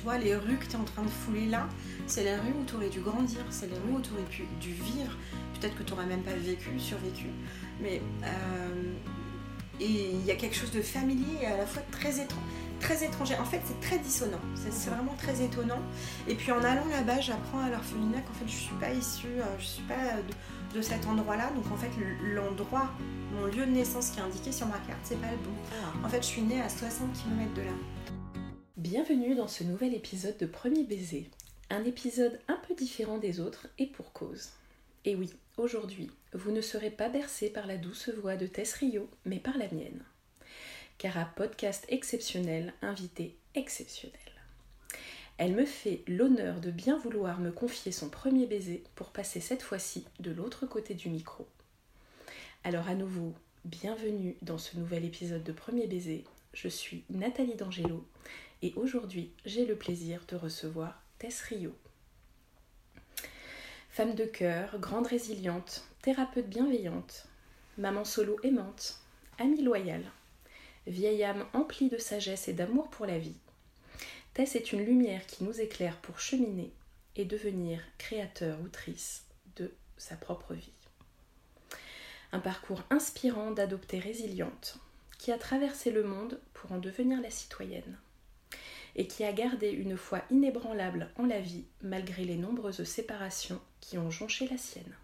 tu vois, les rues que tu es en train de fouler là, c'est les rues où tu aurais dû grandir, c'est les rues où tu aurais pu, dû vivre. Peut-être que tu n'aurais même pas vécu, survécu. Mais euh, et il y a quelque chose de familier et à la fois très étrange très étranger. En fait, c'est très dissonant. C'est vraiment très étonnant. Et puis en allant là-bas, j'apprends à l'orphelinat qu'en fait, je suis pas issue, euh, je suis pas de, cet endroit-là. Donc en fait, l'endroit, mon lieu de naissance qui est indiqué sur ma carte, c'est pas le bon. Ah. En fait, je suis née à 60 km de là. Bienvenue dans ce nouvel épisode de Premier Baiser. Un épisode un peu différent des autres et pour cause. Et oui, aujourd'hui, vous ne serez pas bercé par la douce voix de Tess Rio, mais par la mienne. Car à podcast exceptionnel, invité exceptionnel. Elle me fait l'honneur de bien vouloir me confier son premier baiser pour passer cette fois-ci de l'autre côté du micro. Alors à nouveau, bienvenue dans ce nouvel épisode de Premier baiser. Je suis Nathalie D'Angelo et aujourd'hui j'ai le plaisir de recevoir Tess Rio. Femme de cœur, grande résiliente, thérapeute bienveillante, maman solo aimante, amie loyale, vieille âme emplie de sagesse et d'amour pour la vie. Tess est une lumière qui nous éclaire pour cheminer et devenir créateur ou trice de sa propre vie. Un parcours inspirant d'adopter résiliente, qui a traversé le monde pour en devenir la citoyenne et qui a gardé une foi inébranlable en la vie malgré les nombreuses séparations qui ont jonché la sienne.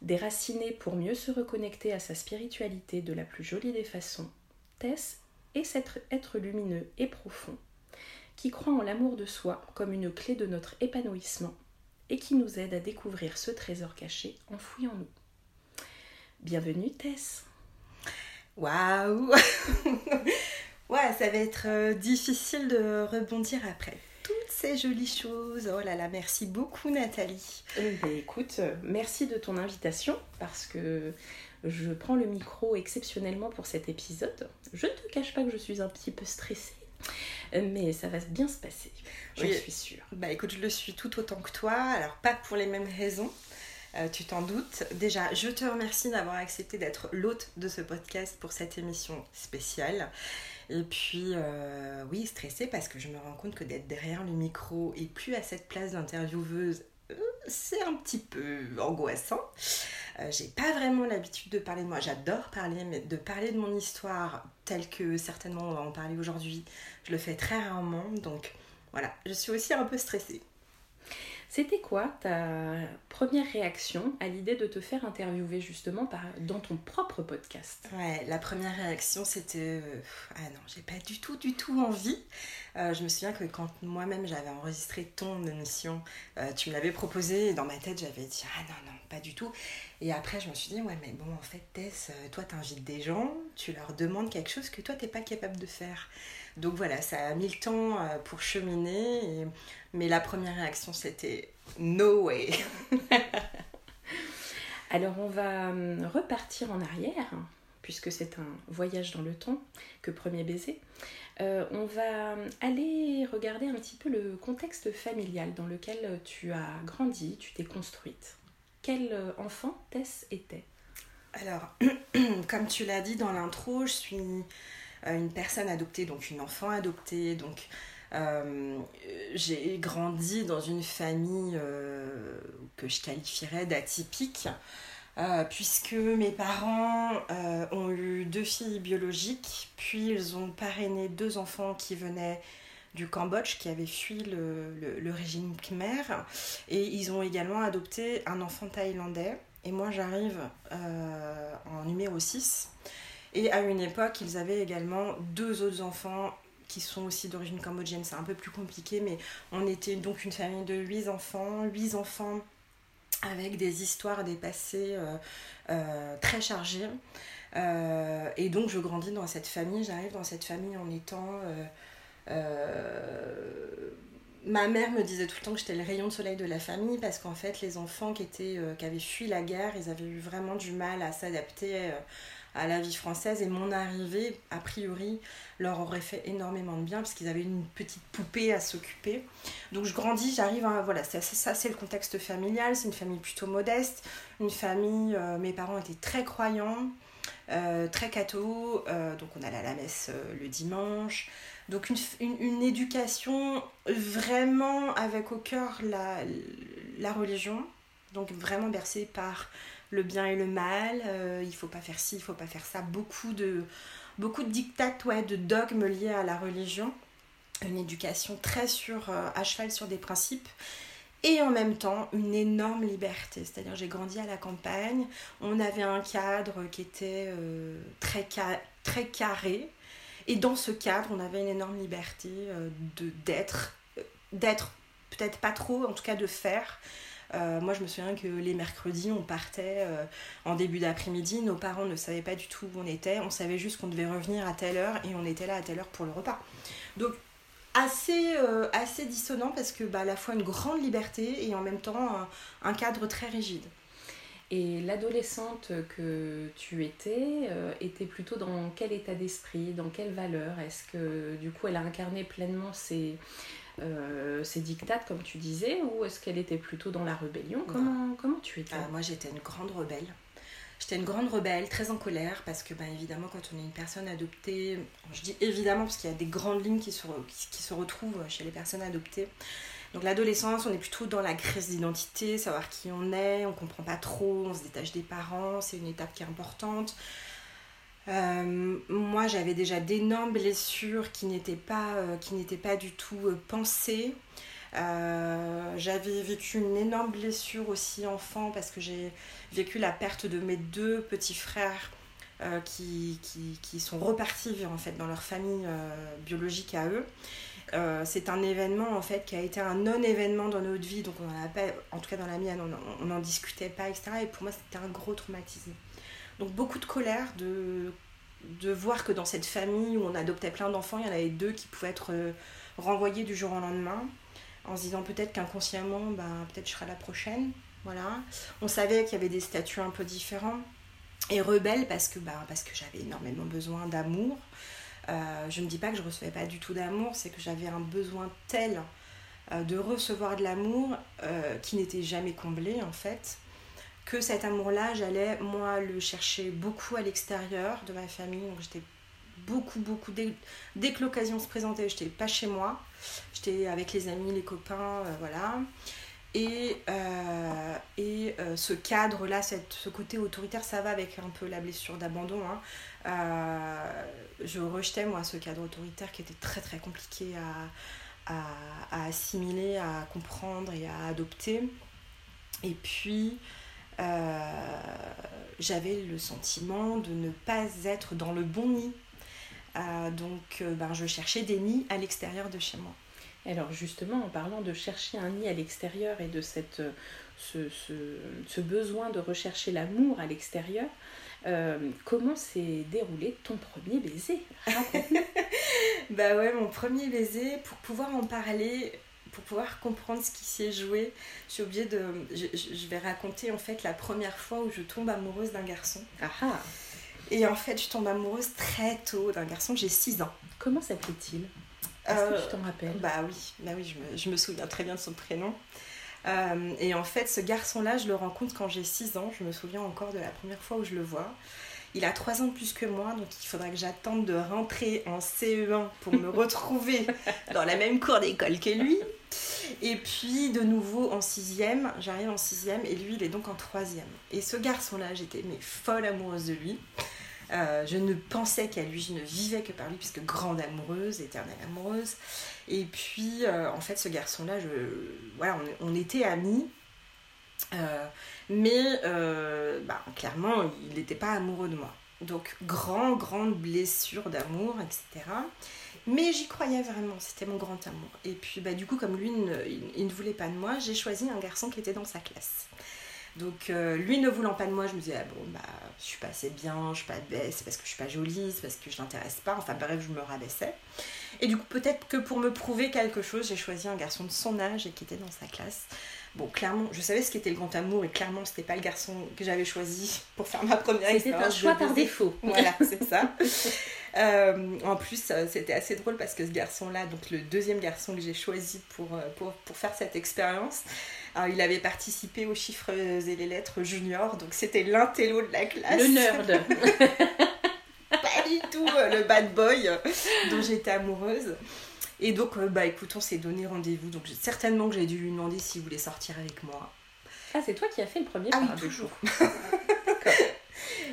Déracinée pour mieux se reconnecter à sa spiritualité de la plus jolie des façons, Tess est cet être lumineux et profond qui croit en l'amour de soi comme une clé de notre épanouissement et qui nous aide à découvrir ce trésor caché enfoui en nous. Bienvenue Tess Waouh Ouais, ça va être euh, difficile de rebondir après toutes ces jolies choses. Oh là là, merci beaucoup Nathalie. Eh ben, écoute, euh, merci de ton invitation parce que je prends le micro exceptionnellement pour cet épisode. Je ne te cache pas que je suis un petit peu stressée. Mais ça va bien se passer, je suis sûre. Bah écoute, je le suis tout autant que toi, alors pas pour les mêmes raisons. Euh, tu t'en doutes. Déjà, je te remercie d'avoir accepté d'être l'hôte de ce podcast pour cette émission spéciale. Et puis, euh, oui, stressée parce que je me rends compte que d'être derrière le micro et plus à cette place d'intervieweuse, euh, c'est un petit peu angoissant. Euh, j'ai pas vraiment l'habitude de parler de moi. J'adore parler, mais de parler de mon histoire telle que certainement on va en parler aujourd'hui, je le fais très rarement. Donc voilà, je suis aussi un peu stressée. C'était quoi ta première réaction à l'idée de te faire interviewer justement dans ton propre podcast? Ouais, la première réaction c'était euh, ah non, j'ai pas du tout, du tout envie. Euh, je me souviens que quand moi-même j'avais enregistré ton émission, euh, tu me l'avais proposé et dans ma tête j'avais dit ah non, non, pas du tout. Et après je me suis dit ouais, mais bon, en fait, Tess, toi t'invites des gens, tu leur demandes quelque chose que toi t'es pas capable de faire. Donc voilà, ça a mis le temps euh, pour cheminer, mais la première réaction c'était no way. Alors on va hum, repartir en arrière, puisque c'est un voyage dans le temps que premier baiser. Euh, on va aller regarder un petit peu le contexte familial dans lequel tu as grandi, tu t'es construite. Quel euh, enfant Tess était Alors, comme tu l'as dit dans l'intro, je suis euh, une personne adoptée, donc une enfant adoptée. Donc euh, j'ai grandi dans une famille euh, que je qualifierais d'atypique. puisque mes parents ont eu deux filles biologiques, puis ils ont parrainé deux enfants qui venaient du Cambodge, qui avaient fui le, régime khmer, et ils ont également adopté un enfant thaïlandais. Et moi j'arrive en numéro 6. Et à une époque, ils avaient également deux autres enfants qui sont aussi d'origine cambodgienne. C'est un peu plus compliqué, mais on était donc une famille de huit enfants, huit enfants avec des histoires, des passés euh, euh, très chargés. Euh, et donc je grandis dans cette famille, j'arrive dans cette famille en étant... ma mère me disait tout le temps que j'étais le rayon de soleil de la famille parce qu'en fait les enfants qui, qui avaient fui la guerre, ils avaient eu vraiment du mal à s'adapter à la vie française et mon arrivée, a priori, leur aurait fait énormément de bien parce qu'ils avaient une petite poupée à s'occuper. Donc je grandis, j'arrive à... Voilà, ça c'est le contexte familial, c'est une famille plutôt modeste, une famille, euh, mes parents étaient très croyants, euh, très catho, euh, donc on allait à la messe le dimanche. Donc une, une, éducation vraiment avec au cœur la, la religion, donc vraiment bercée par le bien et le mal, euh, il faut pas faire ci, il faut pas faire ça, beaucoup de, beaucoup de dictates, de dogmes liés à la religion, une éducation très sur, euh, à cheval sur des principes, et en même temps une énorme liberté. C'est-à-dire j'ai grandi à la campagne, on avait un cadre qui était euh, très, carré, et dans ce cadre, on avait une énorme liberté de d'être, d'être peut-être pas trop, en tout cas de faire. Euh, moi, je me souviens que les mercredis, on partait euh, en début d'après-midi. Nos parents ne savaient pas du tout où on était. On savait juste qu'on devait revenir à telle heure et on était là à telle heure pour le repas. Donc, assez, euh, assez dissonant parce que bah, à la fois une grande liberté et en même temps un, cadre très rigide. Et l'adolescente que tu étais était plutôt dans quel état d'esprit, dans quelle valeur? Est-ce que du coup elle a incarné pleinement ses, euh, ces dictates, comme tu disais, ou est-ce qu'elle était plutôt dans la rébellion? Comment, comment tu étais? Ah, Moi, j'étais une grande rebelle. J'étais une grande rebelle, très en colère, parce que, ben, évidemment, quand on est une personne adoptée, je dis évidemment parce qu'il y a des grandes lignes qui se, qui, se retrouvent chez les personnes adoptées. Donc l'adolescence, on est plutôt dans la crise d'identité, savoir qui on est, on comprend pas trop, on se détache des parents, c'est une étape qui est importante. Euh, moi, j'avais déjà d'énormes blessures qui n'étaient pas, euh, qui n'étaient pas du tout euh, pensées. j'avais vécu une énorme blessure aussi enfant parce que j'ai vécu la perte de mes deux petits frères qui, qui, qui, sont repartis vivre en fait dans leur famille biologique à eux. c'est un événement en fait qui a été un non-événement dans notre vie, donc on en, pas, en tout cas dans la mienne, on n'en discutait pas, etc. Et pour moi, c'était un gros traumatisme. Donc beaucoup de colère, de, voir que dans cette famille où on adoptait plein d'enfants, il y en avait deux qui pouvaient être euh, renvoyés du jour au lendemain, en se disant peut-être qu'inconsciemment, ben, peut-être je serai la prochaine. Voilà. On savait qu'il y avait des statuts un peu différents. Et rebelle parce que, ben, parce que j'avais énormément besoin d'amour. Euh, je ne dis pas que je ne recevais pas du tout d'amour, c'est que j'avais un besoin tel euh, de recevoir de l'amour qui n'était jamais comblé en fait que cet amour-là, j'allais, moi, le chercher beaucoup à l'extérieur de ma famille. Donc j'étais beaucoup, beaucoup, dès, dès que l'occasion se présentait, j'étais pas chez moi. J'étais avec les amis, les copains, euh, voilà. Et, euh, et euh, ce cadre-là, ce côté autoritaire, ça va avec un peu la blessure d'abandon. Hein. je rejetais, moi, ce cadre autoritaire qui était très, très compliqué à, à, assimiler, à comprendre et à adopter. Et puis, j'avais le sentiment de ne pas être dans le bon nid. Euh, donc euh, ben, je cherchais des nids à l'extérieur de chez moi. Alors justement, en parlant de chercher un nid à l'extérieur et de cette, ce, ce, ce, besoin de rechercher l'amour à l'extérieur, comment s'est déroulé ton premier baiser? Bah ouais, mon premier baiser, pour pouvoir en parler, pour pouvoir comprendre ce qui s'est joué, je suis obligée de. Je, vais raconter en fait la première fois où je tombe amoureuse d'un garçon. Ah, ah. Et en fait, je tombe amoureuse très tôt d'un garçon, j'ai 6 ans. Comment s'appelait-il? Est-ce que tu t'en rappelles? Bah oui, bah oui je, me, je me souviens très bien de son prénom. Euh, et en fait, ce garçon-là, je le rencontre quand j'ai 6 ans. Je me souviens encore de la première fois où je le vois. Il a 3 ans de plus que moi, donc il faudra que j'attende de rentrer en CE1 pour me retrouver dans la même cour d'école que lui. Et puis de nouveau en sixième, j'arrive en sixième et lui il est donc en troisième. Et ce garçon-là, j'étais mais folle amoureuse de lui. Euh, je ne pensais qu'à lui, je ne vivais que par lui, puisque grande amoureuse, éternelle amoureuse. Et puis, euh, en fait, ce garçon-là, voilà, on, était amis. Euh, mais bah, clairement, il n'était pas amoureux de moi. Donc, grand, grande blessure d'amour, etc. Mais j'y croyais vraiment, c'était mon grand amour. Et puis, bah, du coup, comme lui, il, ne voulait pas de moi, j'ai choisi un garçon qui était dans sa classe. Donc, euh, lui ne voulant pas de moi, je me disais, ah bon, bah, je suis pas assez bien, je suis pas belle, c'est parce que je suis pas jolie, c'est parce que je l'intéresse pas. Enfin, bref, je me rabaissais. Et du coup, peut-être que pour me prouver quelque chose, j'ai choisi un garçon de son âge et qui était dans sa classe. Bon, clairement, je savais ce qu'était le grand amour et clairement, c'était pas le garçon que j'avais choisi pour faire ma première expérience. C'était un choix par défaut. Voilà, c'est ça. Euh, en plus, euh, c'était assez drôle parce que ce garçon-là, donc le deuxième garçon que j'ai choisi pour, euh, pour, pour, faire cette expérience, il avait participé aux chiffres et les lettres junior, donc c'était l'intello de la classe. Le nerd. pas du tout le bad boy dont j'étais amoureuse. Et donc, bah écoute, on s'est donné rendez-vous. Donc, certainement que j'ai dû lui demander s'il voulait sortir avec moi. Ah, c'est toi qui as fait le premier Ah oui, toujours.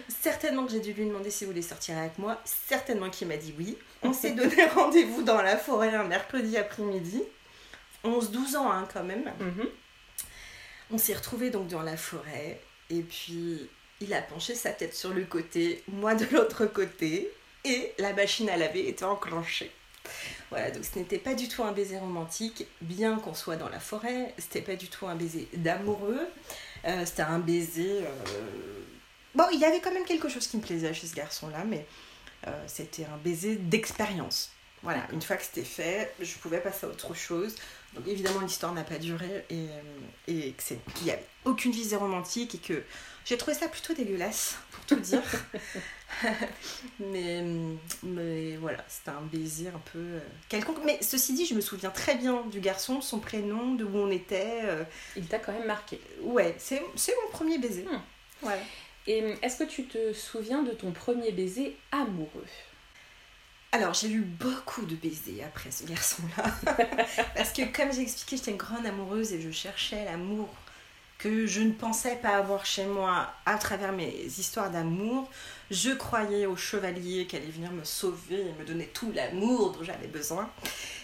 certainement que j'ai dû lui demander s'il voulait sortir avec moi. Certainement qu'il m'a dit oui. On s'est donné rendez-vous dans la forêt un mercredi après-midi. 11-12 ans hein, quand même. Mhm. On s'est retrouvés donc dans la forêt. Et puis, il a penché sa tête sur le côté, moi de l'autre côté. Et la machine à laver était enclenchée. Voilà, donc ce n'était pas du tout un baiser romantique, bien qu'on soit dans la forêt, c'était pas du tout un baiser d'amoureux, euh, c'était un baiser... euh, Bon, il y avait quand même quelque chose qui me plaisait chez ce garçon-là, mais euh, c'était un baiser d'expérience. Voilà, une fois que c'était fait, je pouvais passer à autre chose. Donc évidemment, l'histoire n'a pas duré et, euh, et qu'il n'y avait aucune visée romantique et que j'ai trouvé ça plutôt dégueulasse, pour tout dire. mais, mais voilà, c'était un baiser un peu euh, quelconque. Mais ceci dit, je me souviens très bien du garçon, son prénom, de où on était. euh, Il t'a quand même marqué. ouais, c'est c'est mon premier baiser. Hmm. Voilà. Et hum, est-ce que tu te souviens de ton premier baiser amoureux? Alors, j'ai eu beaucoup de baisers après ce garçon-là. Parce que, comme j'ai expliqué, j'étais une grande amoureuse et je cherchais l'amour que je ne pensais pas avoir chez moi à travers mes histoires d'amour. Je croyais au chevalier qui allait venir me sauver et me donner tout l'amour dont j'avais besoin.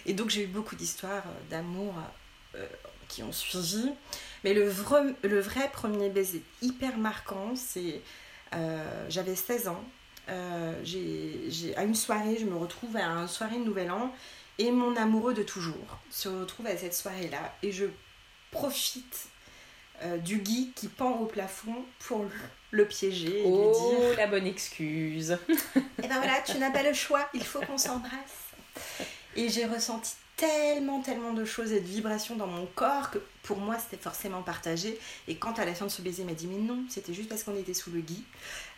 Et donc, j'ai eu beaucoup d'histoires euh, d'amour euh, qui ont suivi. Mais le vrai, le vrai premier baiser hyper marquant, c'est. euh, J'avais 16 ans. Euh, j'ai, j'ai- à une soirée, je me retrouve à une soirée de Nouvel An et mon amoureux de toujours se retrouve à cette soirée-là et je profite euh, du gui qui pend au plafond pour le, le piéger et Oh, lui dire la bonne excuse. Eh ben voilà, tu n'as pas le choix, il faut qu'on s'embrasse. Et j'ai ressenti tellement, tellement de choses et de vibrations dans mon corps que pour moi c'était forcément partagé. Et quand à la fin de ce baiser, il m'a dit Mais non, c'était juste parce qu'on était sous le gui,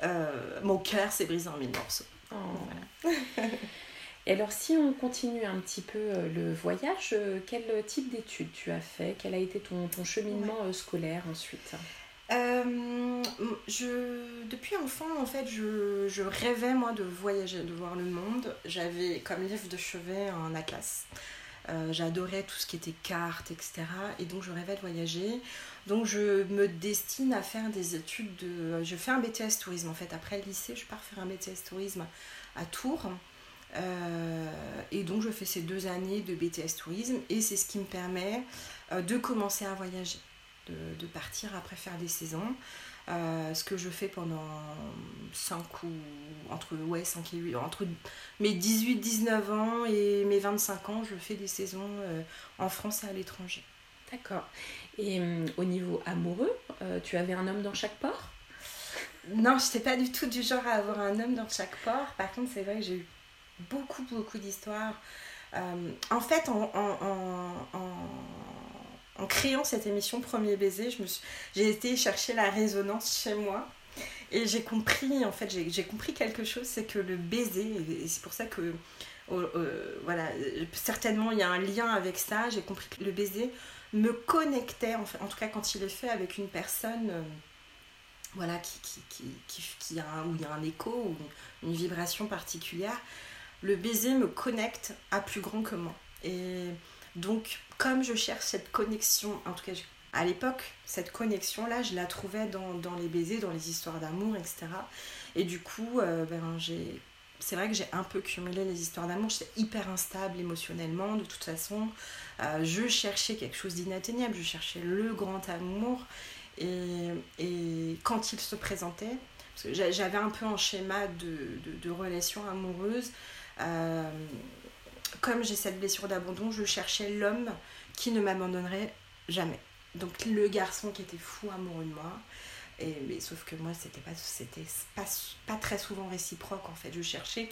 euh, mon cœur s'est brisé en mille morceaux. Oh. Et alors, si on continue un petit peu euh, le voyage, euh, quel type d'études tu as fait? Quel a été ton, ton cheminement scolaire ensuite? Euh, je, depuis enfant, en fait, je, je rêvais, moi, de voyager, de voir le monde. J'avais comme livre de chevet un atlas. Euh, J'adorais tout ce qui était cartes, etc. Et donc, je rêvais de voyager. Donc, je me destine à faire des études de... Je fais un BTS tourisme, en fait. Après le lycée, je pars faire un BTS tourisme à Tours. Euh, et donc, je fais ces deux années de BTS tourisme. Et c'est ce qui me permet euh, de commencer à voyager de, de partir après faire des saisons. Euh, ce que je fais pendant 5 ou entre ouais 5 et 8 entre mes 18 19 ans et mes 25 ans je fais des saisons euh, en France et à l'étranger. D'accord. Et hum, au niveau amoureux, euh, tu avais un homme dans chaque port? Non je n'étais pas du tout du genre à avoir un homme dans chaque port. Par contre c'est vrai que j'ai eu beaucoup beaucoup d'histoires. Euh, en fait en, en, en- en- en créant cette émission Premier baiser me suis- j'ai été chercher la résonance chez moi Et j'ai compris, en fait, j'ai j'ai compris quelque chose, c'est que le baiser, et c'est pour ça que, voilà, certainement il y a un lien avec ça, j'ai compris que le baiser me connectait, en, fait, en tout cas quand il est fait avec une personne, euh, voilà, qui, qui, qui, qui, a où il y a un écho, ou une, une vibration particulière, le baiser me connecte à plus grand que moi. Et donc, comme je cherche cette connexion, en tout cas, à l'époque, cette connexion-là, je la trouvais dans, dans les baisers, dans les histoires d'amour, etc. Et du coup, euh, ben, j'ai... C'est vrai que j'ai un peu cumulé les histoires d'amour. J'étais hyper instable émotionnellement, de toute façon. Euh, je cherchais quelque chose d'inatteignable. Je cherchais le grand amour. Et, et quand il se présentait, parce que j'a- j'avais un peu un schéma de, de, de relation amoureuse, euh, comme j'ai cette blessure d'abandon, je cherchais l'homme qui ne m'abandonnerait jamais. Donc le garçon qui était fou amoureux de moi. Et, mais sauf que moi, c'était pas, c'était pas, pas très souvent réciproque en fait. Je cherchais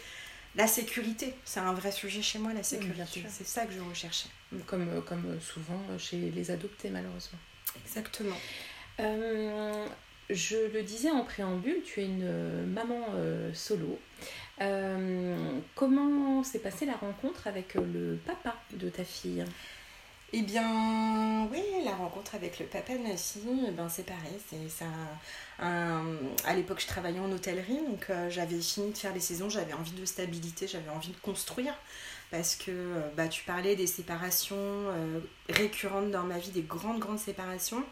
la sécurité. C'est un vrai sujet chez moi, la sécurité. C'est ça que je recherchais. comme, euh, comme souvent chez les adoptés, malheureusement. Exactement. Euh, je le disais en préambule, tu es une euh, maman euh, solo. Euh, comment s'est passée la rencontre avec le papa de ta fille? Eh bien, oui, la rencontre avec le papa de ma fille, eh ben, c'est pareil. Un, À l'époque, je travaillais en hôtellerie, donc j'avais fini de faire les saisons, j'avais envie de stabilité, j'avais envie de construire. Parce que bah, tu parlais des séparations récurrentes dans ma vie, des grandes, grandes séparations.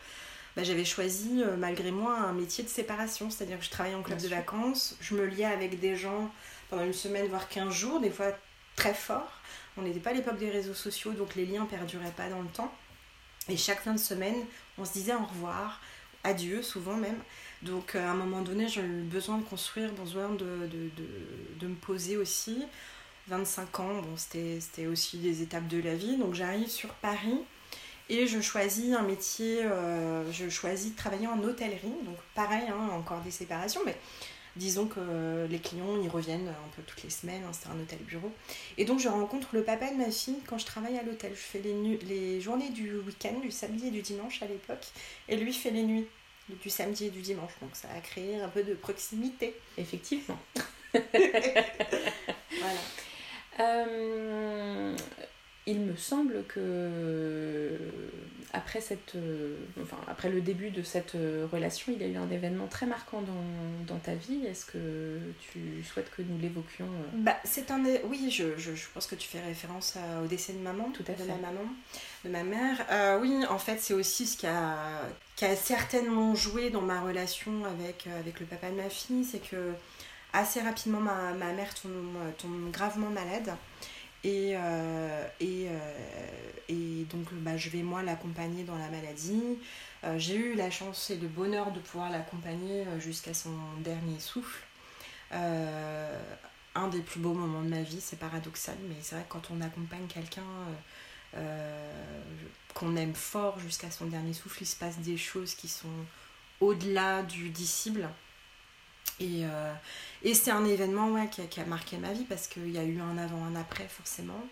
Bah, j'avais choisi, malgré moi, un métier de séparation. C'est-à-dire que je travaillais en club de vacances, je me liais avec des gens pendant une semaine, voire 15 jours, des fois très fort. On n'était pas à l'époque des réseaux sociaux, donc les liens perduraient pas dans le temps. Et chaque fin de semaine, on se disait au revoir, adieu, souvent même. Donc euh, à un moment donné, j'ai eu besoin de construire, besoin de, de, me poser aussi. 25 ans, bon, c'était aussi des étapes de la vie. Donc j'arrive sur Paris et je choisis un métier, euh, je choisis de travailler en hôtellerie. Donc pareil, hein, encore des séparations, mais disons que les clients y reviennent un peu toutes les semaines, hein, c'est un hôtel bureau. Et donc je rencontre le papa de ma fille quand je travaille à l'hôtel. Je fais les, les journées du week-end, du samedi et du dimanche à l'époque, et lui fait les nuits du samedi et du dimanche. Donc ça a créé un peu de proximité. Effectivement. voilà. Euh, il me semble que après, cette, euh, enfin, après le début de cette euh, relation, il y a eu un événement très marquant dans, dans ta vie. Est-ce que tu souhaites que nous l'évoquions euh? Bah, c'est un Oui, je, je, je, pense que tu fais référence au décès de maman, tout à fait. de ma maman, de ma mère. oui, en fait, c'est aussi ce qui a, qui a certainement joué dans ma relation avec, avec le papa de ma fille. C'est que assez rapidement, ma, ma mère tombe, tombe gravement malade. Et, euh, euh, et, donc bah, je vais moi l'accompagner dans la maladie. Euh, j'ai eu la chance et le bonheur de pouvoir l'accompagner jusqu'à son dernier souffle. un des plus beaux moments de ma vie, c'est paradoxal, mais c'est vrai que quand on accompagne quelqu'un qu'on aime fort jusqu'à son dernier souffle, il se passe des choses qui sont au-delà du disciple. Et, euh, et c'est un événement ouais, qui, a, marqué ma vie parce qu'il y a eu un avant, un après forcément.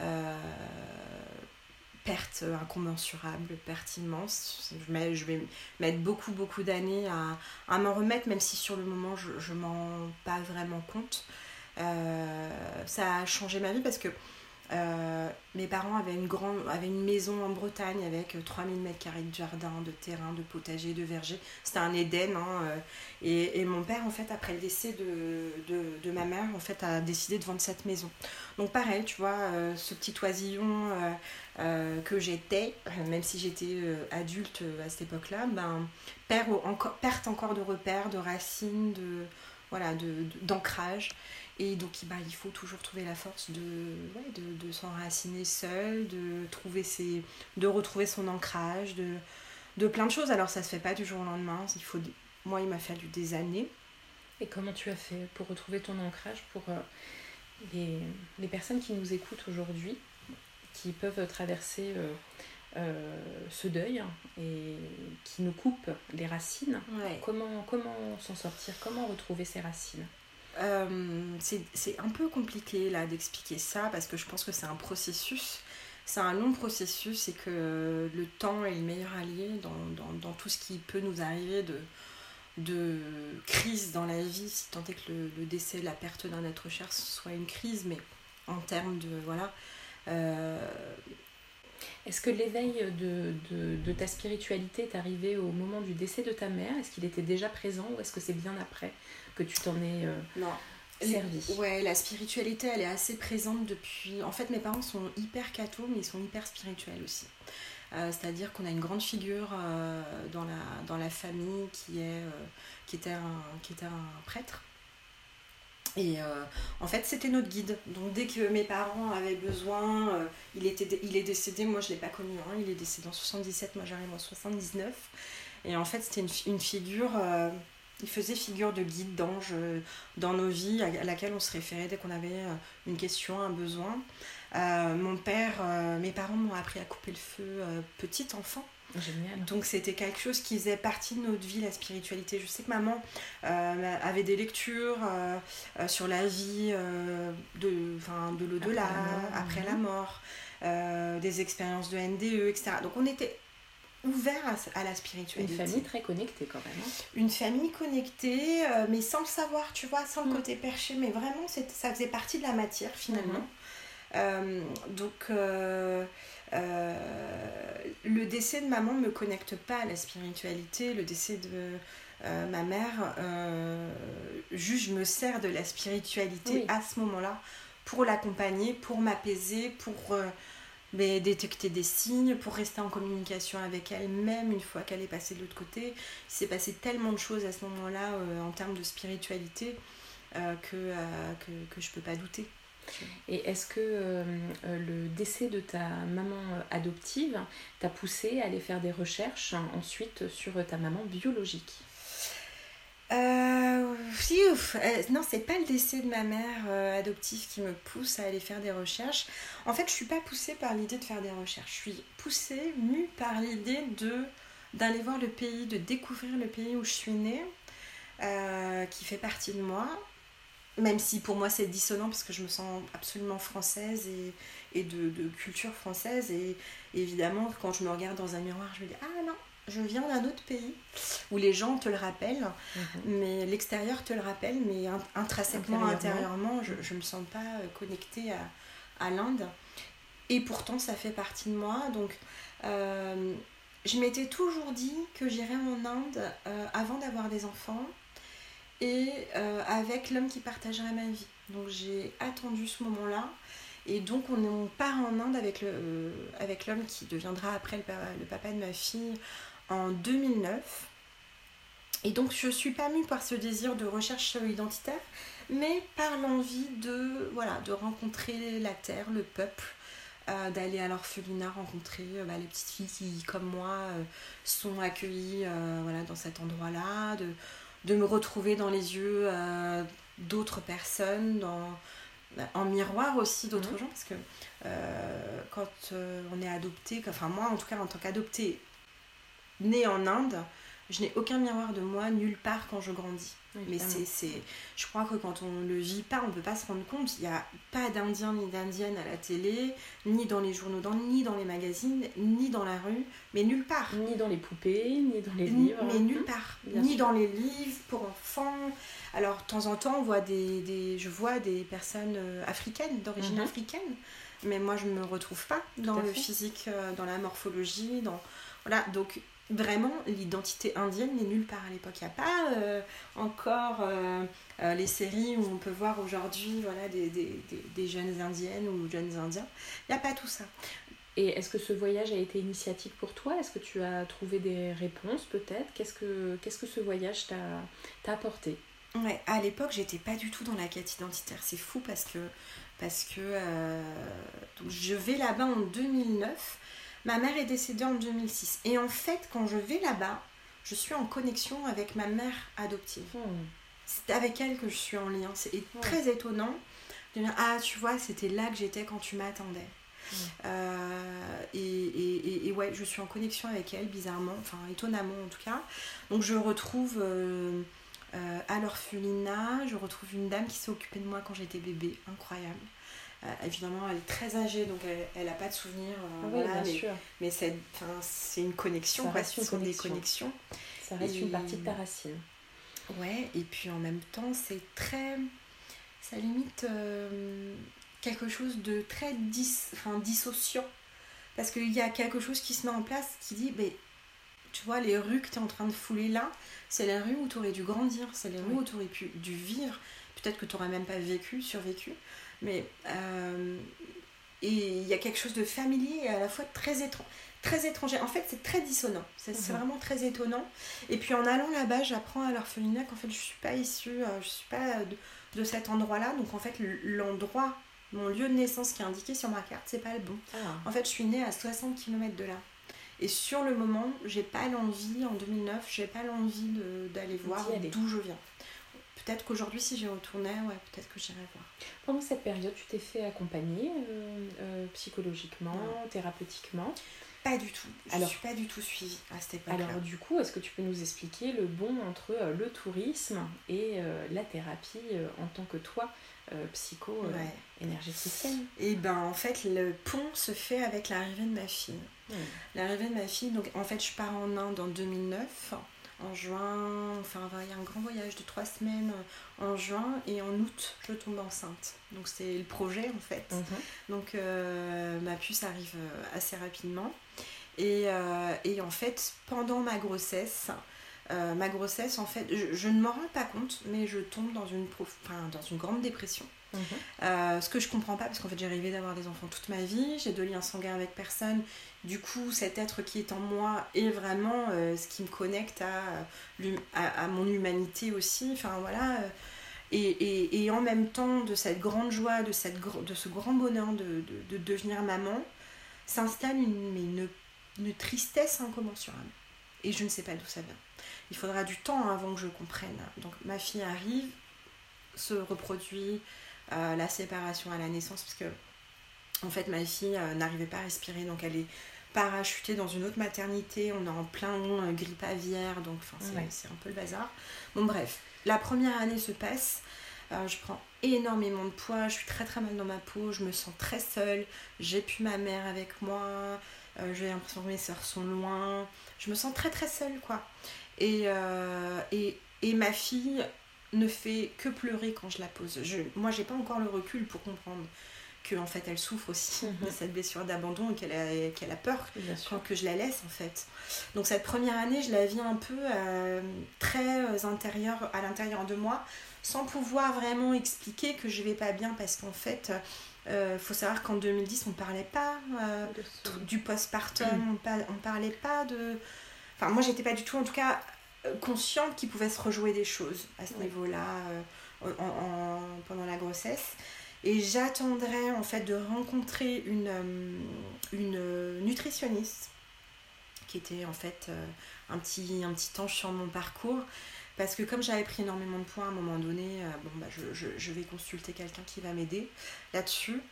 Euh, perte incommensurable, perte immense. Je vais mettre beaucoup, beaucoup d'années à, à m'en remettre, même si sur le moment je ne m'en rends pas vraiment compte. Euh, ça a changé ma vie parce que euh, mes parents avaient une, grande, avaient une maison en Bretagne avec 3000 euh, mètres carrés de jardin, de terrain, de potager, de verger. C'était un Éden. Hein, euh, et, mon père, en fait, après le décès de, de, ma mère, en fait, a décidé de vendre cette maison. Donc pareil, tu vois, ce petit oisillon que j'étais, même si j'étais adulte à cette époque-là, ben, perte encore de repères, de racines, de voilà, d'ancrage. Et donc, bah, il faut toujours trouver la force de, ouais, de, de s'enraciner seul, de, trouver ses, de retrouver son ancrage, de, de plein de choses. Alors, ça se fait pas du jour au lendemain. Il faut, moi, il m'a fallu des années. Et comment tu as fait pour retrouver ton ancrage pour euh, les, les, personnes qui nous écoutent aujourd'hui, qui peuvent traverser euh, euh, ce deuil et qui nous coupe les racines? Comment, comment s'en sortir? Comment retrouver ces racines? Euh, c'est un peu compliqué là d'expliquer ça parce que je pense que c'est un processus. C'est un long processus et que le temps est le meilleur allié dans, dans, tout ce qui peut nous arriver de, de crise dans la vie, si tant est que le, décès, la perte d'un être cher soit une crise, mais en termes de. Voilà. Euh... Est-ce que l'éveil de, de, ta spiritualité est arrivé au moment du décès de ta mère? Est-ce qu'il était déjà présent ou est-ce que c'est bien après? Que tu t'en es euh, non. servi Ouais, la spiritualité, elle est assez présente depuis... En fait, mes parents sont hyper cathos, mais ils sont hyper spirituels aussi. Euh, c'est-à-dire qu'on a une grande figure euh, dans, la, dans la famille qui, est, qui, était un, qui était un prêtre. Et en fait, c'était notre guide. Donc, dès que mes parents avaient besoin, il, était, il est décédé, moi je ne l'ai pas connu, hein, il est décédé en 77, moi j'arrive en 79. Et en fait, c'était une, une, figure il faisait figure de guide, d'ange euh, dans nos vies, à laquelle on se référait dès qu'on avait euh, une question, un besoin. Euh, mon père, mes parents m'ont appris à couper le feu petit enfant. Génial. Donc c'était quelque chose qui faisait partie de notre vie, la spiritualité. Je sais que maman avait des lectures sur la vie de, de l'au-delà, après la mort, la mort des expériences de NDE, etc. Donc on était ouvert à, la spiritualité. Une famille très connectée quand même. Hein. Une famille connectée, euh, mais sans le savoir, tu vois, sans le mm. côté perché, mais vraiment ça faisait partie de la matière finalement. Mm-hmm. donc, le décès de maman ne me connecte pas à la spiritualité. Le décès de ma mère, je me sers de la spiritualité à ce moment-là pour l'accompagner, pour m'apaiser, pour mais détecter des signes, pour rester en communication avec elle, même une fois qu'elle est passée de l'autre côté. Il s'est passé tellement de choses à ce moment-là euh, en termes de spiritualité euh, que, euh, que, que, je peux pas douter. Et est-ce que le décès de ta maman adoptive t'a poussé à aller faire des recherches ensuite sur ta maman biologique? Euh, euh, non, c'est pas le décès de ma mère euh, adoptive qui me pousse à aller faire des recherches. En fait, je suis pas poussée par l'idée de faire des recherches. Je suis poussée, mue par l'idée de d'aller voir le pays, de découvrir le pays où je suis née, euh, qui fait partie de moi. Même si pour moi c'est dissonant parce que je me sens absolument française et, et de, culture française. Et évidemment, quand je me regarde dans un miroir, je me dis Ah non, je viens d'un autre pays où les gens te le rappellent, mhm. mais l'extérieur te le rappelle, mais intrinsèquement, intérieurement, je ne me sens pas euh, connectée à, l'Inde. Et pourtant, ça fait partie de moi. Donc, euh, je m'étais toujours dit que j'irais en Inde euh, avant d'avoir des enfants et avec l'homme qui partagerait ma vie. Donc, j'ai attendu ce moment-là. Et donc on, part en Inde avec l'homme avec qui deviendra après le, papa de ma fille en 2009. Et donc je suis pas mue par ce désir de recherche identitaire, mais par l'envie de, voilà, de rencontrer la terre, le peuple, euh, d'aller à l'orphelinat rencontrer euh, bah, les petites filles qui, comme moi, euh, sont accueillies voilà, dans cet endroit-là, de, de, me retrouver dans les yeux d'autres personnes, dans, en miroir aussi d'autres mmh. gens, parce que quand on est adopté, enfin moi en tout cas en tant qu'adopté née en Inde, je n'ai aucun miroir de moi nulle part quand je grandis. Mais c'est, je crois que quand on ne le vit pas, on ne peut pas se rendre compte. Il n'y a pas d'Indien ni d'Indienne à la télé, ni dans les journaux, ni dans les magazines, ni dans la rue, mais nulle part. Ni dans les poupées, ni dans les livres. Mais nulle part. ni dans les livres pour enfants. Alors, de temps en temps, on voit des, des je vois des personnes euh, africaines, d'origine mhm. africaine, mais moi, je ne me retrouve pas dans le physique, euh, dans la morphologie. Dans... Voilà, donc vraiment l'identité indienne n'est nulle part à l'époque. Il n'y a pas euh, encore euh, euh, les séries où on peut voir aujourd'hui voilà, des, des, des, jeunes indiennes ou jeunes indiens. Il n'y a pas tout ça. Et est-ce que ce voyage a été initiatique pour toi? Est-ce que tu as trouvé des réponses peut-être? Qu'est-ce que, qu'est-ce que ce voyage t'a, apporté? Ouais, à l'époque, j'étais pas du tout dans la quête identitaire. C'est fou parce que, parce que donc je vais là-bas en 2009 Ma mère est décédée en 2006. Et en fait, quand je vais là-bas, je suis en connexion avec ma mère adoptive. Hmm. C'est avec elle que je suis en lien. C'est très étonnant de dire Ah, tu vois, c'était là que j'étais quand tu m'attendais. Hmm. Euh, et, et, ouais, je suis en connexion avec elle, bizarrement, enfin étonnamment en tout cas. Donc je retrouve euh, euh, à l'orphelinat, je retrouve une dame qui s'est occupée de moi quand j'étais bébé, incroyable. Euh, évidemment, elle est très âgée, donc elle n'a pas de souvenirs. Euh, mais, sûr. mais c'est une connexion, Ça reste une des connexions. Ça reste une partie de ta racine. Ouais, et puis en même temps, c'est très. Ça limite euh, quelque chose de très enfin, dissociant. Parce qu'il y a quelque chose qui se met en place qui dit mais, tu vois, les rues que tu es en train de fouler là, c'est les rues où tu aurais dû grandir, c'est les rues où tu aurais pu, dû vivre. Peut-être que tu n'aurais même pas vécu, survécu. Mais euh, et il y a quelque chose de familier et à la fois très étrange. Très étranger. En fait, c'est très dissonant. C'est mhm. vraiment très étonnant. Et puis en allant là-bas, j'apprends à l'orphelinat qu'en fait, je suis pas issue, euh, je suis pas de, cet endroit-là. Donc en fait, l'endroit, mon lieu de naissance qui est indiqué sur ma carte, c'est pas le bon. Ah. En fait, je suis née à 60 km de là. Et sur le moment, j'ai pas l'envie, en 2009, j'ai pas l'envie d'aller voir d'où je viens peut-être qu'aujourd'hui, si j'y retournais, ouais, peut-être que j'irais voir. Pendant cette période, tu t'es fait accompagner euh, euh, psychologiquement, thérapeutiquement? Pas du tout. Je ne suis pas du tout suivie à cette époque-là. Alors, du coup, est-ce que tu peux nous expliquer le bon entre euh, le tourisme et la thérapie en tant que toi psycho énergéticienne? Et eh ben en fait le pont se fait avec l'arrivée de ma fille. L'arrivée de ma fille, donc en fait je pars en Inde en 2009 en juin, enfin il y a un grand voyage de trois semaines en juin et en août je tombe enceinte. Donc c'est le projet en fait. Mhm. Donc ma puce arrive assez rapidement. Et, et, en fait pendant ma grossesse, ma grossesse en fait, je, je ne m'en rends pas compte mais je tombe dans une, enfin, dans une grande dépression. Mhm. Euh, ce que je comprends pas, parce qu'en fait j'ai rêvé d'avoir des enfants toute ma vie, j'ai de liens sanguins avec personne. Du coup, cet être qui est en moi est vraiment euh, ce qui me connecte à, à, mon humanité aussi. Enfin voilà. Euh, et, et, et, en même temps, de cette grande joie, de, cette, de ce grand bonheur de, de, devenir maman, s'installe une, une, une, tristesse incommensurable. Et je ne sais pas d'où ça vient. Il faudra du temps avant que je comprenne. Donc ma fille arrive, se reproduit, euh, la séparation à la naissance, parce que en fait ma fille euh, n'arrivait pas à respirer, donc elle est parachutée dans une autre maternité, on est en plein euh, grippe aviaire, donc c'est un peu le bazar. Bon bref, la première année se passe, je prends énormément de poids, je suis très très mal dans ma peau, je me sens très seule, j'ai plus ma mère avec moi, j'ai l'impression que mes soeurs sont loin, je me sens très très seule quoi. Et, et, et ma fille ne fait que pleurer quand je la pose. Je, moi, j'ai pas encore le recul pour comprendre que en fait elle souffre aussi de mhm. cette blessure d'abandon et qu'elle a, qu'elle a peur quand que je la laisse en fait. Donc cette première année, je la vis un peu euh, très euh, intérieur, à l'intérieur de moi, sans pouvoir vraiment expliquer que je vais pas bien parce qu'en fait, il euh, faut savoir qu'en 2010, on parlait pas du postpartum, on, on parlait pas de... Enfin, moi, j'étais pas du tout, en tout cas, euh, consciente qu'il pouvait se rejouer des choses à ce niveau-là euh, en, pendant la grossesse. Et j'attendrai en fait de rencontrer une, euh, une nutritionniste qui était en fait un, petit, un petit ange sur mon parcours. Parce que comme j'avais pris énormément de poids à un moment donné, bon, bah, je, je, je vais consulter quelqu'un qui va m'aider là-dessus.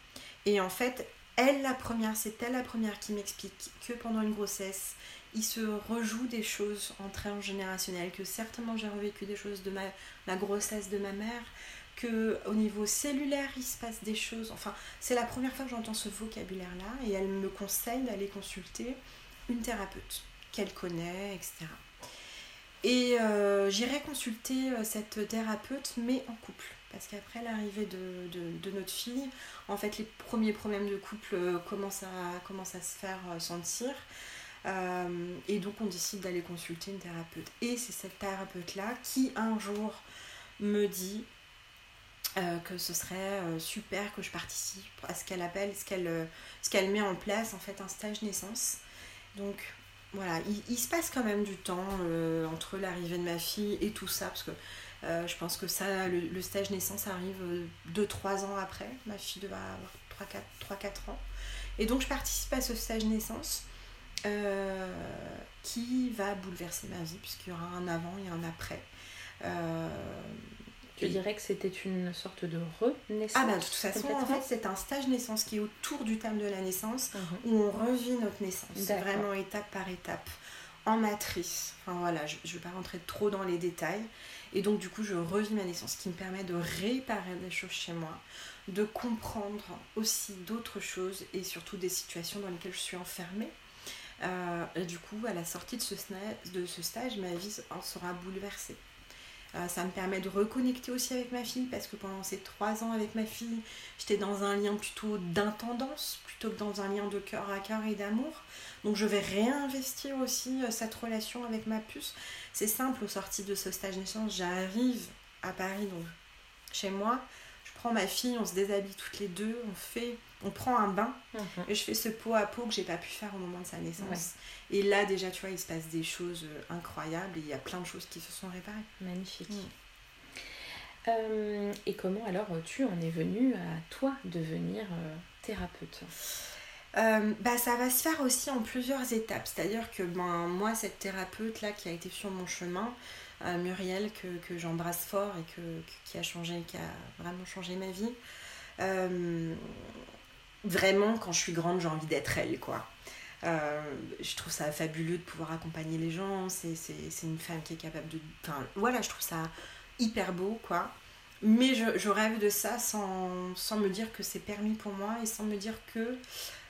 Et en fait, elle, la première, c'est elle la première qui m'explique que pendant une grossesse, il se rejoue des choses en transgénérationnel, que certainement j'ai revécu des choses de ma, grossesse de ma mère, que au niveau cellulaire il se passe des choses. Enfin, c'est la première fois que j'entends ce vocabulaire-là et elle me conseille d'aller consulter une thérapeute qu'elle connaît, etc. Et euh, j'irai consulter euh, cette thérapeute, mais en couple. Parce qu'après l'arrivée de, de, notre fille, en fait, les premiers problèmes de couple euh, commencent, à, commencent à se faire sentir. Euh, et donc on décide d'aller consulter une thérapeute. Et c'est cette thérapeute-là qui un jour me dit euh, que ce serait euh, super que je participe à ce qu'elle appelle, ce qu'elle met en place, en fait un stage naissance. Donc voilà, il, se passe quand même du temps entre l'arrivée de ma fille et tout ça, parce que je pense que ça, le, stage naissance arrive 2-3 ans après. Ma fille doit avoir 3-4 ans. Et donc je participe à ce stage naissance. Euh, qui va bouleverser ma vie, puisqu'il y aura un avant et un après. Euh, tu dirais que c'était une sorte de renaissance Ah bah de toute façon, en fait, c'est un stage naissance qui est autour du terme de la naissance, mhm. où on revit notre naissance, vraiment étape par étape, en matrice. Enfin voilà, je ne vais pas rentrer trop dans les détails. Et donc du coup, je revis ma naissance, ce qui me permet de réparer des choses chez moi, de comprendre aussi d'autres choses et surtout des situations dans lesquelles je suis enfermée. Euh, et du coup, à la sortie de ce, stage, ma vie en sera bouleversée. Euh, ça me permet de reconnecter aussi avec ma fille parce que pendant ces trois ans avec ma fille, j'étais dans un lien plutôt d'intendance plutôt que dans un lien de cœur à cœur et d'amour. Donc je vais réinvestir aussi euh, cette relation avec ma puce. C'est simple, au sorti de ce stage naissance, j'arrive à Paris, donc chez moi, prends ma fille, on se déshabille toutes les deux, on fait on prend un bain mhm. et je fais ce pot à pot que j'ai pas pu faire au moment de sa naissance. Et là déjà tu vois il se passe des choses euh, incroyables et il y a plein de choses qui se sont réparées. Magnifique. Mm. Euh, et comment alors tu en es venue à toi devenir euh, thérapeute? Bah, ça va se faire aussi en plusieurs étapes. C'est-à-dire que ben, moi, cette thérapeute-là qui a été sur mon chemin, Muriel, que, j'embrasse fort et qui a changé, qui a vraiment changé ma vie, vraiment, quand je suis grande, j'ai envie d'être elle, quoi. Euh, je trouve ça fabuleux de pouvoir accompagner les gens. C'est une femme qui est capable de. Enfin, voilà, je trouve ça hyper beau, quoi. Mais je, rêve de ça sans, sans me dire que c'est permis pour moi et sans me dire que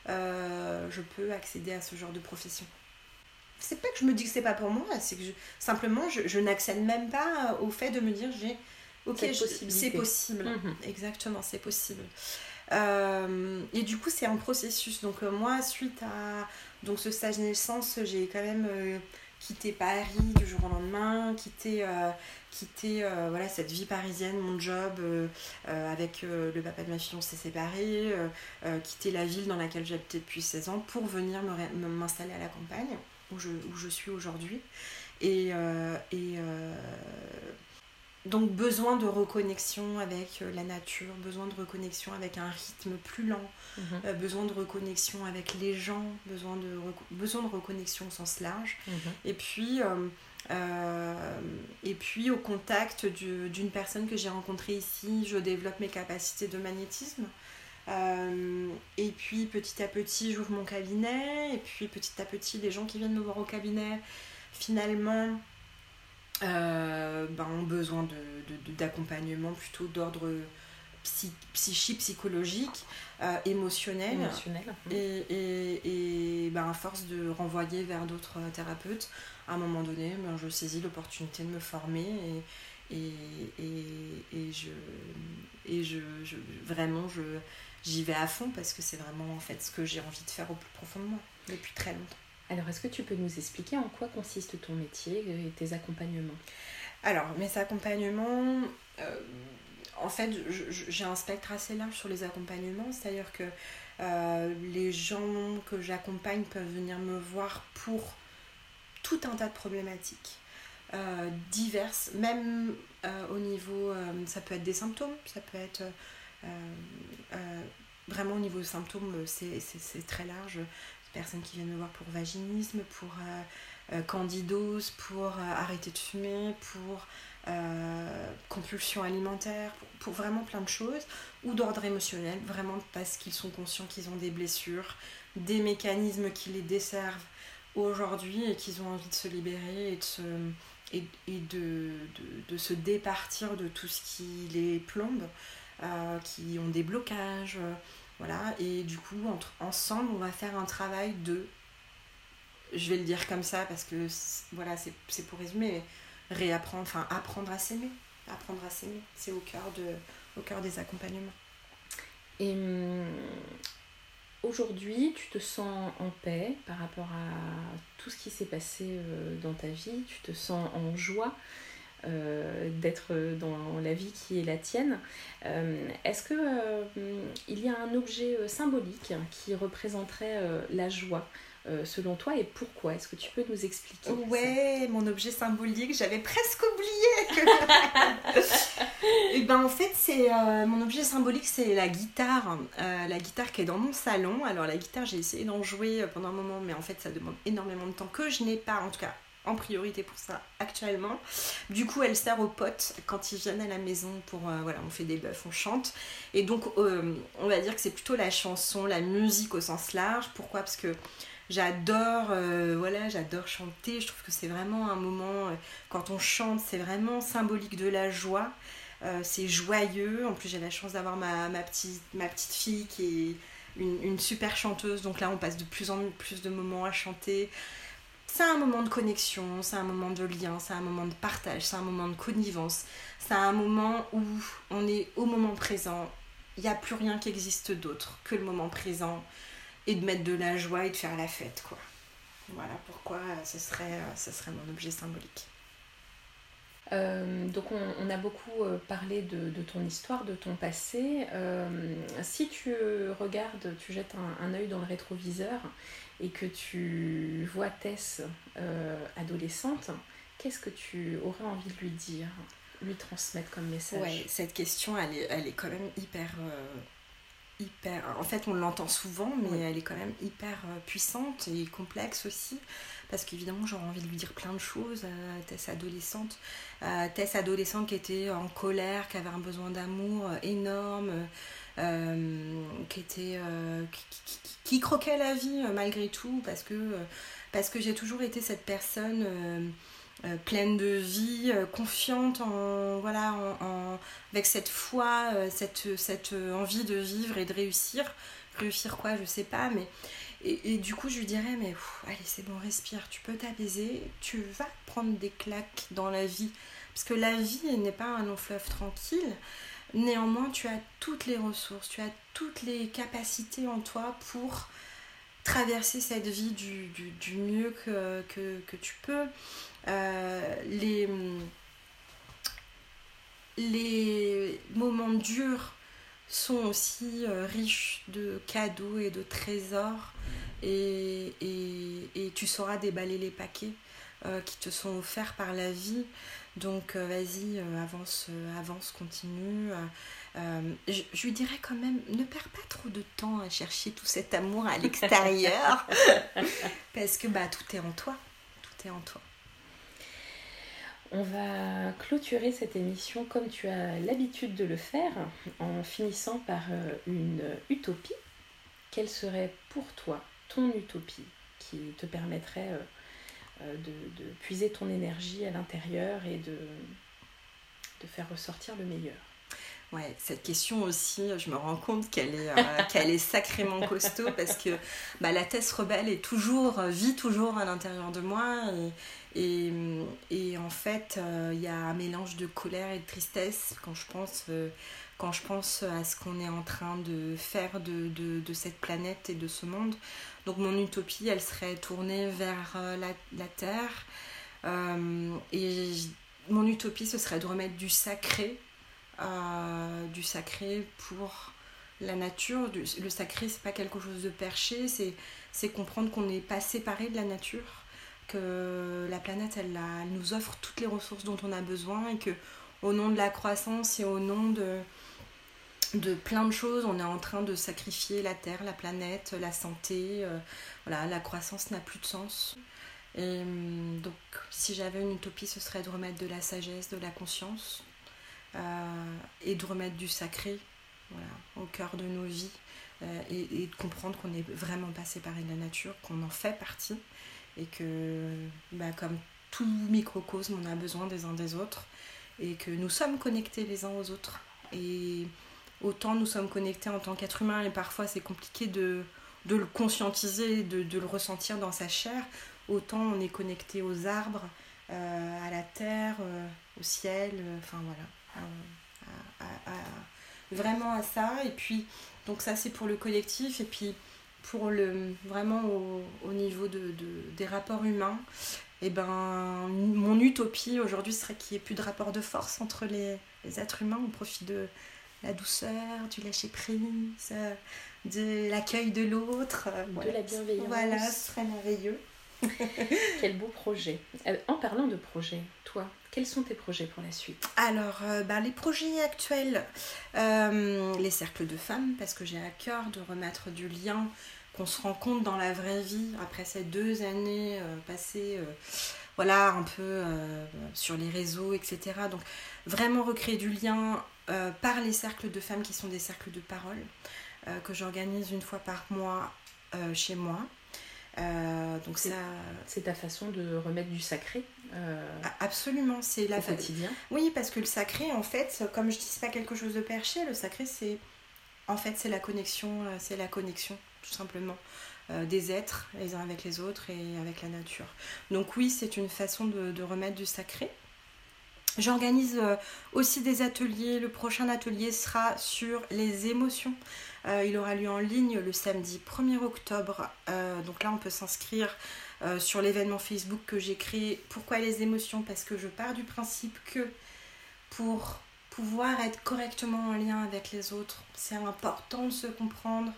euh, je peux accéder à ce genre de profession. C'est pas que je me dis que c'est pas pour moi, c'est que simplement je, n'accède même pas au fait de me dire j'ai ok c'est possible, mhm. exactement c'est possible. Euh, et du coup c'est un processus. Donc euh, moi suite à donc ce stage naissance j'ai quand même euh, quitté Paris du jour au lendemain, quitté quitter euh, voilà, cette vie parisienne, mon job euh, euh, avec le papa de ma fille, on s'est séparés, quitter la ville dans laquelle j'habitais depuis 16 ans pour venir m'installer à la campagne où je, où je suis aujourd'hui. Et, et donc besoin de reconnexion avec la nature, besoin de reconnexion avec un rythme plus lent, mhm. besoin de reconnexion avec les gens, besoin de, besoin de reconnexion au sens large. Mhm. Et puis euh, et puis au contact d'une personne que j'ai rencontrée ici, je développe mes capacités de magnétisme. Euh, et puis petit à petit, j'ouvre mon cabinet. Et puis petit à petit, les gens qui viennent me voir au cabinet, finalement, euh, ben, ont besoin d'accompagnement de, plutôt d'ordre psychique, psychologique, émotionnel. Et, et, et ben, à force de renvoyer vers d'autres thérapeutes, à un moment donné, ben, je saisis l'opportunité de me former et, et, je, et je, vraiment je, j'y vais à fond parce que c'est vraiment en fait ce que j'ai envie de faire au plus profond de moi depuis très longtemps. Alors, est-ce que tu peux nous expliquer en quoi consiste ton métier et tes accompagnements? Alors, mes accompagnements, euh, en fait, j'ai un spectre assez large sur les accompagnements, c'est-à-dire que euh, les gens que j'accompagne peuvent venir me voir pour tout un tas de problématiques euh, diverses, même euh, au niveau, euh, ça peut être des symptômes, ça peut être vraiment au niveau symptômes, c'est très large. Personnes qui viennent me voir pour vaginisme, pour candidose, pour arrêter de fumer, pour compulsion alimentaire, pour, vraiment plein de choses, ou d'ordre émotionnel, vraiment parce qu'ils sont conscients qu'ils ont des blessures, des mécanismes qui les desservent aujourd'hui et qu'ils ont envie de se libérer et, de, de, se départir de tout ce qui les plombe, euh, qui ont des blocages. Euh, voilà, et du coup, entre, ensemble, on va faire un travail de. Je vais le dire comme ça parce que voilà, c'est pour résumer, réapprendre, enfin apprendre à s'aimer. Apprendre à s'aimer, c'est au cœur au cœur des accompagnements. Et hum, aujourd'hui, tu te sens en paix par rapport à tout ce qui s'est passé euh, dans ta vie, tu te sens en joie? Euh, d'être dans la vie qui est la tienne. Euh, est-ce que il y a un objet symbolique qui représenterait la joie euh, selon toi et pourquoi? Est-ce que tu peux nous expliquer Ouais, mon objet symbolique, j'avais presque oublié. et eh ben en fait, c'est euh, mon objet symbolique, c'est la guitare, euh, la guitare qui est dans mon salon. Alors la guitare, j'ai essayé d'en jouer pendant un moment, mais en fait, ça demande énormément de temps que je n'ai pas, en tout cas en priorité pour ça actuellement. Du coup, elle sert aux potes quand ils viennent à la maison pour voilà, on fait des bœufs, on chante. Et donc, on va dire que c'est plutôt la chanson, la musique au sens large. Pourquoi? Parce que J'adore, euh, voilà, j'adore chanter. Je trouve que c'est vraiment un moment, euh, quand on chante, c'est vraiment symbolique de la joie. Euh, c'est joyeux. En plus, j'ai la chance d'avoir ma, petite, fille qui est une, super chanteuse. Donc là, on passe de plus en plus de moments à chanter. C'est un moment de connexion, c'est un moment de lien, c'est un moment de partage, c'est un moment de connivence. C'est un moment où on est au moment présent. Il n'y a plus rien qui existe d'autre que le moment présent et de mettre de la joie et de faire la fête, quoi. Voilà pourquoi ce serait, euh, ce serait mon objet symbolique. Euh, donc on, a beaucoup euh, parlé de, ton histoire, de ton passé. si tu regardes, tu jettes un, un, œil dans le rétroviseur et que tu vois Tess adolescente, qu'est-ce que tu aurais envie de lui dire, lui transmettre comme message? Ouais, cette question, elle est, elle est quand même hyper hyper. En fait, on l'entend souvent, mais elle est quand même hyper euh, puissante et complexe aussi. Parce qu'évidemment, j'aurais envie de lui dire plein de choses à Tess adolescente. À Tess adolescente qui était en colère, qui avait un besoin d'amour euh, énorme, euh, qui était. qui, croquait la vie malgré tout, parce que, j'ai toujours été cette personne euh, pleine de vie, euh, confiante en, voilà, en, avec cette foi, euh, cette, envie de vivre et de réussir. Réussir quoi, je sais pas, mais. Et, du coup, je lui dirais, mais allez, c'est bon, respire, tu peux t'apaiser, tu vas prendre des claques dans la vie. Parce que la vie n'est pas un long fleuve tranquille. Néanmoins, tu as toutes les ressources, tu as toutes les capacités en toi pour traverser cette vie du, mieux que, tu peux. Euh, les, moments durs sont aussi euh, riches de cadeaux et de trésors et, et, tu sauras déballer les paquets euh, qui te sont offerts par la vie. Donc vas-y, avance, avance, continue. Je, je, lui dirais quand même, ne perds pas trop de temps à chercher tout cet amour à l'extérieur. parce que bah, tout est en toi. Tout est en toi. On va clôturer cette émission comme tu as l'habitude de le faire, en finissant par euh, une utopie. Quelle serait pour toi ton utopie qui te permettrait euh, euh, de, puiser ton énergie à l'intérieur et de, de faire ressortir le meilleur. Ouais, cette question aussi, je me rends compte qu'elle est, qu'elle est sacrément costaud parce que bah, la thèse rebelle est toujours, vit toujours à l'intérieur de moi et, et, en fait, euh, il y a un mélange de colère et de tristesse quand je pense, euh, quand je pense à ce qu'on est en train de faire de, de, cette planète et de ce monde. Donc mon utopie, elle serait tournée vers euh, la, la, Terre. et mon utopie, ce serait de remettre du sacré, du sacré pour la nature. Le sacré, c'est pas quelque chose de perché, c'est comprendre qu'on n'est pas séparé de la nature que la planète, elle, nous offre toutes les ressources dont on a besoin et que au nom de la croissance et au nom de, de plein de choses, on est en train de sacrifier la Terre, la planète, la santé. Euh, voilà, la croissance n'a plus de sens. Et hum, donc, si j'avais une utopie, ce serait de remettre de la sagesse, de la conscience euh, et de remettre du sacré voilà, au cœur de nos vies euh, et, de comprendre qu'on n'est vraiment pas séparé de la nature, qu'on en fait partie et que bah, comme tout microcosme, on a besoin des uns des autres et que nous sommes connectés les uns aux autres. Autant nous sommes connectés en tant qu'être humain et parfois c'est compliqué de, le conscientiser, de, de, le ressentir dans sa chair, autant on est connecté aux arbres, euh, à la terre, euh, au ciel, euh, enfin voilà, vraiment à ça. Et puis, donc ça c'est pour le collectif, et puis pour le, vraiment au, niveau de, des rapports humains, et eh ben, mon utopie aujourd'hui serait qu'il n'y ait plus de rapport de force entre les, êtres humains au profit de la douceur, du lâcher-prise, de l'accueil de l'autre. De la bienveillance. Voilà, ce serait merveilleux. Quel beau projet. Euh, en parlant de projet, toi, quels sont tes projets pour la suite? Alors, euh, ben, les projets actuels, euh, les cercles de femmes, parce que j'ai à cœur de remettre du lien qu'on se rend compte dans la vraie vie, après ces deux années euh, passées, euh, voilà, un peu euh, sur les réseaux, etc. Donc, vraiment recréer du lien par les cercles de femmes qui sont des cercles de parole, que j'organise une fois par mois chez moi. donc ça c'est ta façon de remettre du sacré absolument c'est la quotidien oui parce que le sacré en fait comme je dis c'est pas quelque chose de perché le sacré c'est en fait c'est la connexion c'est la connexion tout simplement, euh, des êtres les uns avec les autres et avec la nature. Donc oui, c'est une façon de, remettre du sacré. J'organise euh, aussi des ateliers. Le prochain atelier sera sur les émotions. Euh, il aura lieu en ligne le samedi 1er octobre. donc là, on peut s'inscrire sur l'événement Facebook que j'ai créé. Pourquoi les émotions? Parce que je pars du principe que pour pouvoir être correctement en lien avec les autres, c'est important de se comprendre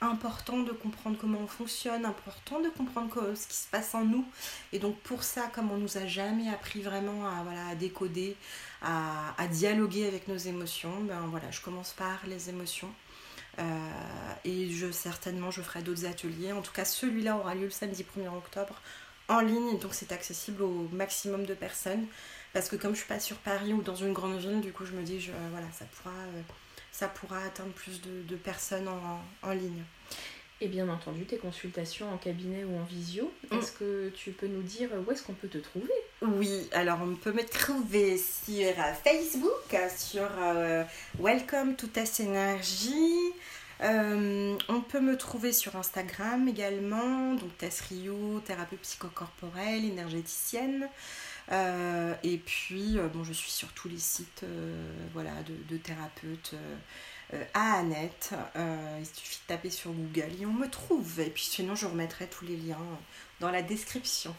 important de comprendre comment on fonctionne, important de comprendre ce qui se passe en nous. Et donc pour ça, comme on nous a jamais appris vraiment à, décoder, à, dialoguer avec nos émotions, ben voilà, je commence par les émotions. Euh, et je certainement je ferai d'autres ateliers. En tout cas, celui-là aura lieu le samedi 1er octobre en ligne, donc c'est accessible au maximum de personnes. Parce que comme je suis pas sur Paris ou dans une grande ville, du coup je me dis voilà, ça pourra euh, ça pourra atteindre plus de, personnes en, ligne. Et bien entendu, tes consultations en cabinet ou en visio, mm. est-ce que tu peux nous dire où est-ce qu'on peut te trouver? Oui, alors on peut me trouver sur Facebook, sur euh, Welcome to Test Energy, on peut me trouver sur Instagram également, donc Tess Rio, thérapeute psychocorporelle, énergéticienne. Et puis, bon, je suis sur tous les sites voilà, de, thérapeutes à Annette. il suffit de taper sur Google et on me trouve. Et puis sinon, je remettrai tous les liens dans la description.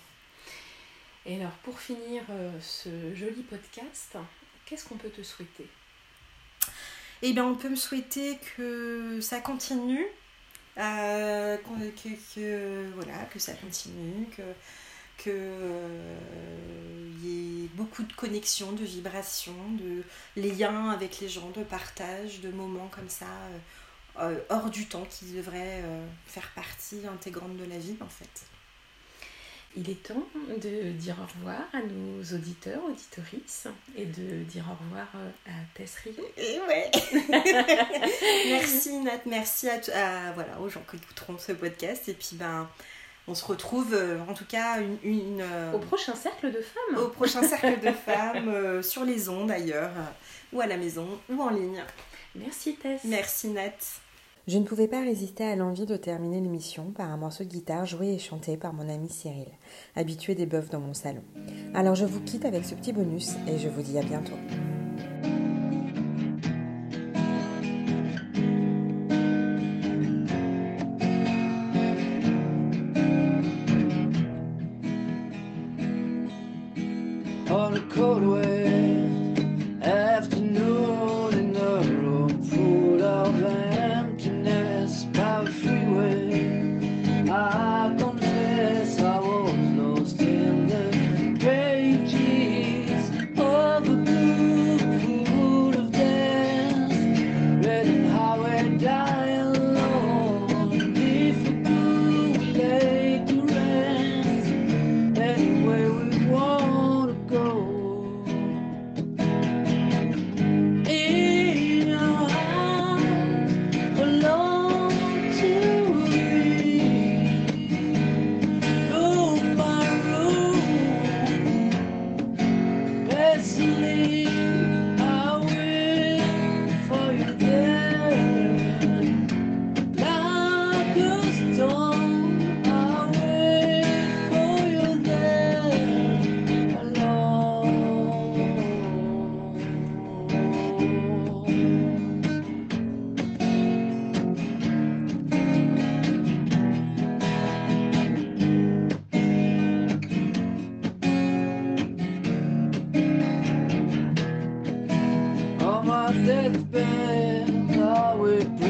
Et alors, pour finir ce joli podcast, qu'est-ce qu'on peut te souhaiter? Eh bien, on peut me souhaiter que ça continue, euh, que, voilà, que ça continue, que qu'il euh, y ait beaucoup de connexions, de vibrations, de liens avec les gens, de partage, de moments comme ça, euh, hors du temps qui devraient faire partie intégrante de la vie en fait. Il est temps de dire au revoir à nos auditeurs, auditorices, et de dire au revoir euh, à Tess Et ouais Merci Nat, merci à, voilà, aux gens qui écouteront ce podcast. Et puis ben, on se retrouve euh, en tout cas une, euh, au prochain cercle de femmes. Au prochain cercle de femmes, sur les ondes d'ailleurs, ou à la maison, ou en ligne. Merci Tess. Merci Nat. Je ne pouvais pas résister à l'envie de terminer l'émission par un morceau de guitare joué et chanté par mon ami Cyril, habitué des bœufs dans mon salon. Alors je vous quitte avec ce petit bonus et je vous dis à bientôt. that bend, I would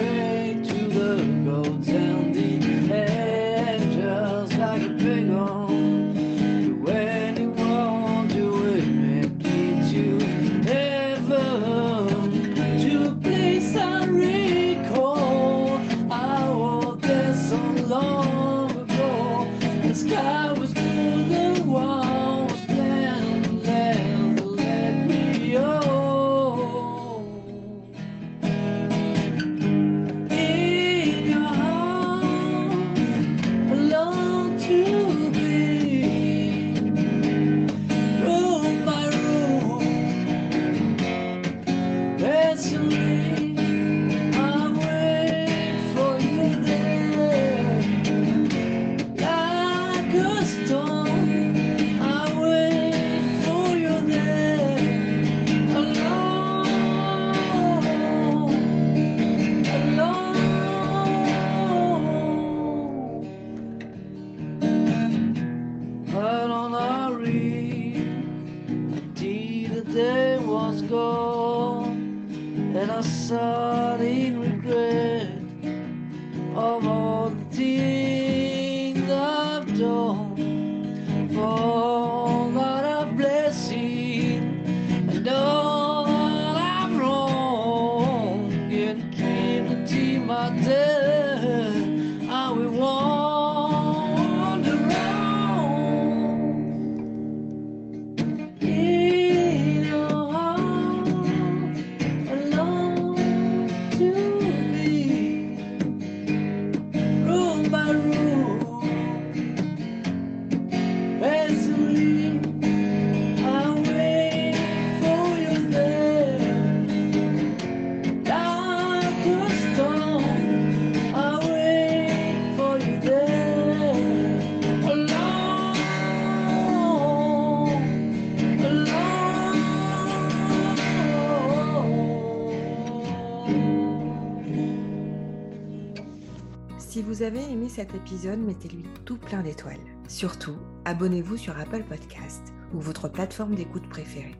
cet épisode, mettez-lui tout plein d'étoiles. Surtout, abonnez-vous sur Apple Podcast ou votre plateforme d'écoute préférée.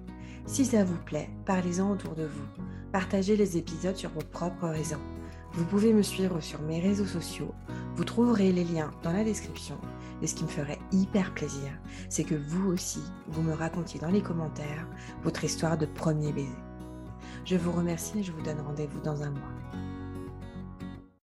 Si ça vous plaît, parlez-en autour de vous. Partagez les épisodes sur vos propres réseaux. Vous pouvez me suivre sur mes réseaux sociaux. Vous trouverez les liens dans la description. Et ce qui me ferait hyper plaisir, c'est que vous aussi, vous me racontiez dans les commentaires votre histoire de premier baiser. Je vous remercie et je vous donne rendez-vous dans un mois.